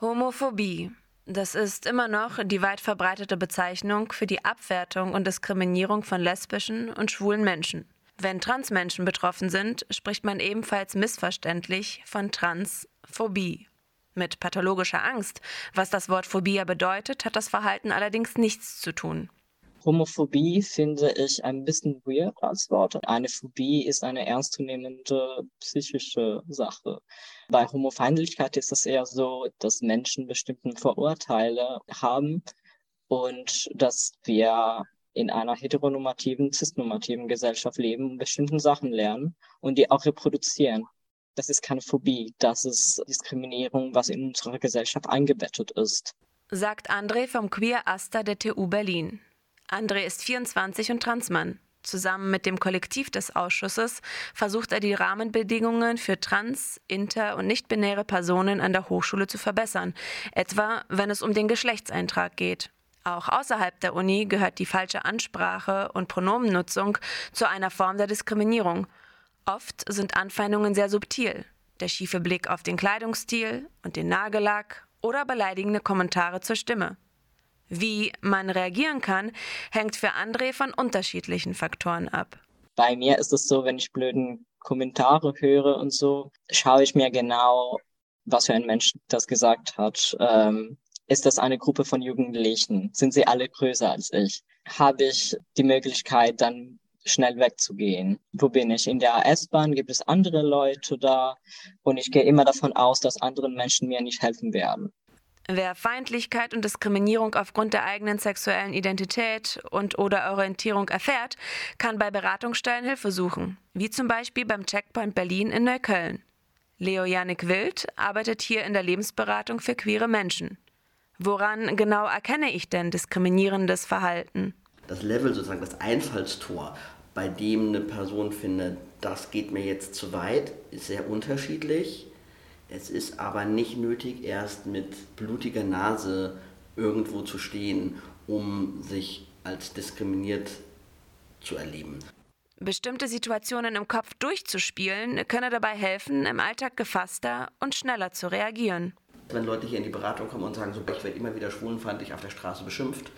Homophobie. Das ist immer noch die weit verbreitete Bezeichnung für die Abwertung und Diskriminierung von lesbischen und schwulen Menschen. Wenn Transmenschen betroffen sind, spricht man ebenfalls missverständlich von Transphobie. Mit pathologischer Angst, was das Wort Phobia bedeutet, hat das Verhalten allerdings nichts zu tun. Homophobie finde ich ein bisschen weird als Wort. Eine Phobie ist eine ernstzunehmende psychische Sache. Bei Homofeindlichkeit ist es eher so, dass Menschen bestimmten Vorurteile haben und dass wir in einer heteronormativen, cisnormativen Gesellschaft leben und bestimmten Sachen lernen und die auch reproduzieren. Das ist keine Phobie, das ist Diskriminierung, was in unserer Gesellschaft eingebettet ist. Sagt André vom Queer Aster der TU Berlin. André ist 24 und Transmann. Zusammen mit dem Kollektiv des Ausschusses versucht er die Rahmenbedingungen für trans-, inter- und nicht-binäre Personen an der Hochschule zu verbessern, etwa wenn es um den Geschlechtseintrag geht. Auch außerhalb der Uni gehört die falsche Ansprache und Pronomennutzung zu einer Form der Diskriminierung. Oft sind Anfeindungen sehr subtil. Der schiefe Blick auf den Kleidungsstil und den Nagellack oder beleidigende Kommentare zur Stimme. Wie man reagieren kann, hängt für André von unterschiedlichen Faktoren ab. Bei mir ist es so, wenn ich blöden Kommentare höre und so, schaue ich mir genau, was für ein Mensch das gesagt hat. Ähm, ist das eine Gruppe von Jugendlichen? Sind sie alle größer als ich? Habe ich die Möglichkeit, dann schnell wegzugehen? Wo bin ich? In der S-Bahn gibt es andere Leute da und ich gehe immer davon aus, dass andere Menschen mir nicht helfen werden. Wer Feindlichkeit und Diskriminierung aufgrund der eigenen sexuellen Identität und oder Orientierung erfährt, kann bei Beratungsstellen Hilfe suchen, wie zum Beispiel beim Checkpoint Berlin in Neukölln. Leo Janik Wild arbeitet hier in der Lebensberatung für queere Menschen. Woran genau erkenne ich denn diskriminierendes Verhalten? Das Level, sozusagen das Einfallstor, bei dem eine Person findet, das geht mir jetzt zu weit, ist sehr unterschiedlich. Es ist aber nicht nötig, erst mit blutiger Nase irgendwo zu stehen, um sich als diskriminiert zu erleben. Bestimmte Situationen im Kopf durchzuspielen, könne dabei helfen, im Alltag gefasster und schneller zu reagieren. Wenn Leute hier in die Beratung kommen und sagen, so, ich werde immer wieder schwulenfeindlich auf der Straße beschimpft,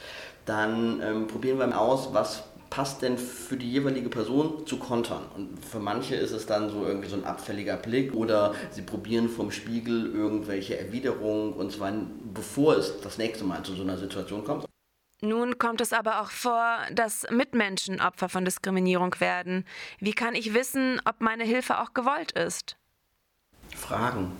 dann ähm, probieren wir aus, was passt denn für die jeweilige Person zu kontern? Und für manche ist es dann so irgendwie so ein abfälliger Blick oder sie probieren vom Spiegel irgendwelche Erwiderungen und zwar bevor es das nächste Mal zu so einer Situation kommt. Nun kommt es aber auch vor, dass Mitmenschen Opfer von Diskriminierung werden. Wie kann ich wissen, ob meine Hilfe auch gewollt ist? Fragen.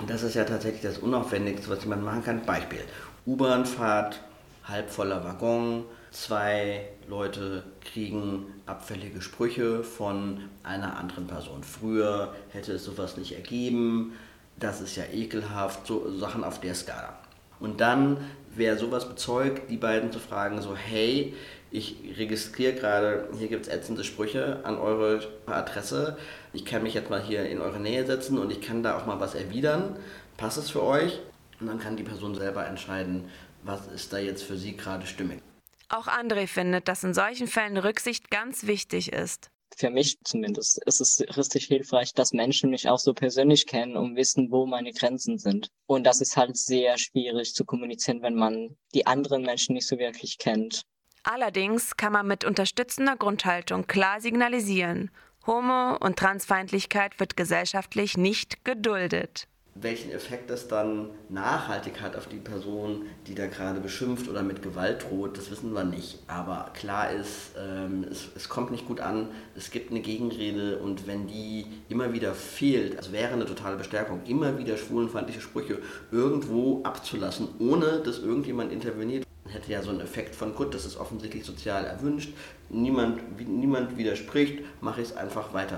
Und das ist ja tatsächlich das Unaufwendigste, was jemand machen kann. Beispiel: U-Bahn-Fahrt, halbvoller Waggon, zwei Leute kriegen abfällige Sprüche von einer anderen Person. Früher hätte es sowas nicht ergeben, das ist ja ekelhaft, so Sachen auf der Skala. Und dann, wer sowas bezeugt, die beiden zu fragen, so, hey, ich registriere gerade, hier gibt es ätzende Sprüche an eure Adresse. Ich kann mich jetzt mal hier in eure Nähe setzen und ich kann da auch mal was erwidern. Passt es für euch? Und dann kann die Person selber entscheiden, was ist da jetzt für sie gerade stimmig. Auch André findet, dass in solchen Fällen Rücksicht ganz wichtig ist. Für mich zumindest ist es richtig hilfreich, dass Menschen mich auch so persönlich kennen und wissen, wo meine Grenzen sind. Und das ist halt sehr schwierig zu kommunizieren, wenn man die anderen Menschen nicht so wirklich kennt. Allerdings kann man mit unterstützender Grundhaltung klar signalisieren, Homo- und Transfeindlichkeit wird gesellschaftlich nicht geduldet welchen Effekt das dann nachhaltig hat auf die Person, die da gerade beschimpft oder mit Gewalt droht, das wissen wir nicht. Aber klar ist, ähm, es, es, kommt nicht gut an, es gibt eine Gegenrede und wenn die immer wieder fehlt, also wäre eine totale Bestärkung, immer wieder schwulenfeindliche Sprüche irgendwo abzulassen, ohne dass irgendjemand interveniert, hätte ja so einen Effekt von, gut, das ist offensichtlich sozial erwünscht, niemand, niemand widerspricht, mache ich es einfach weiter.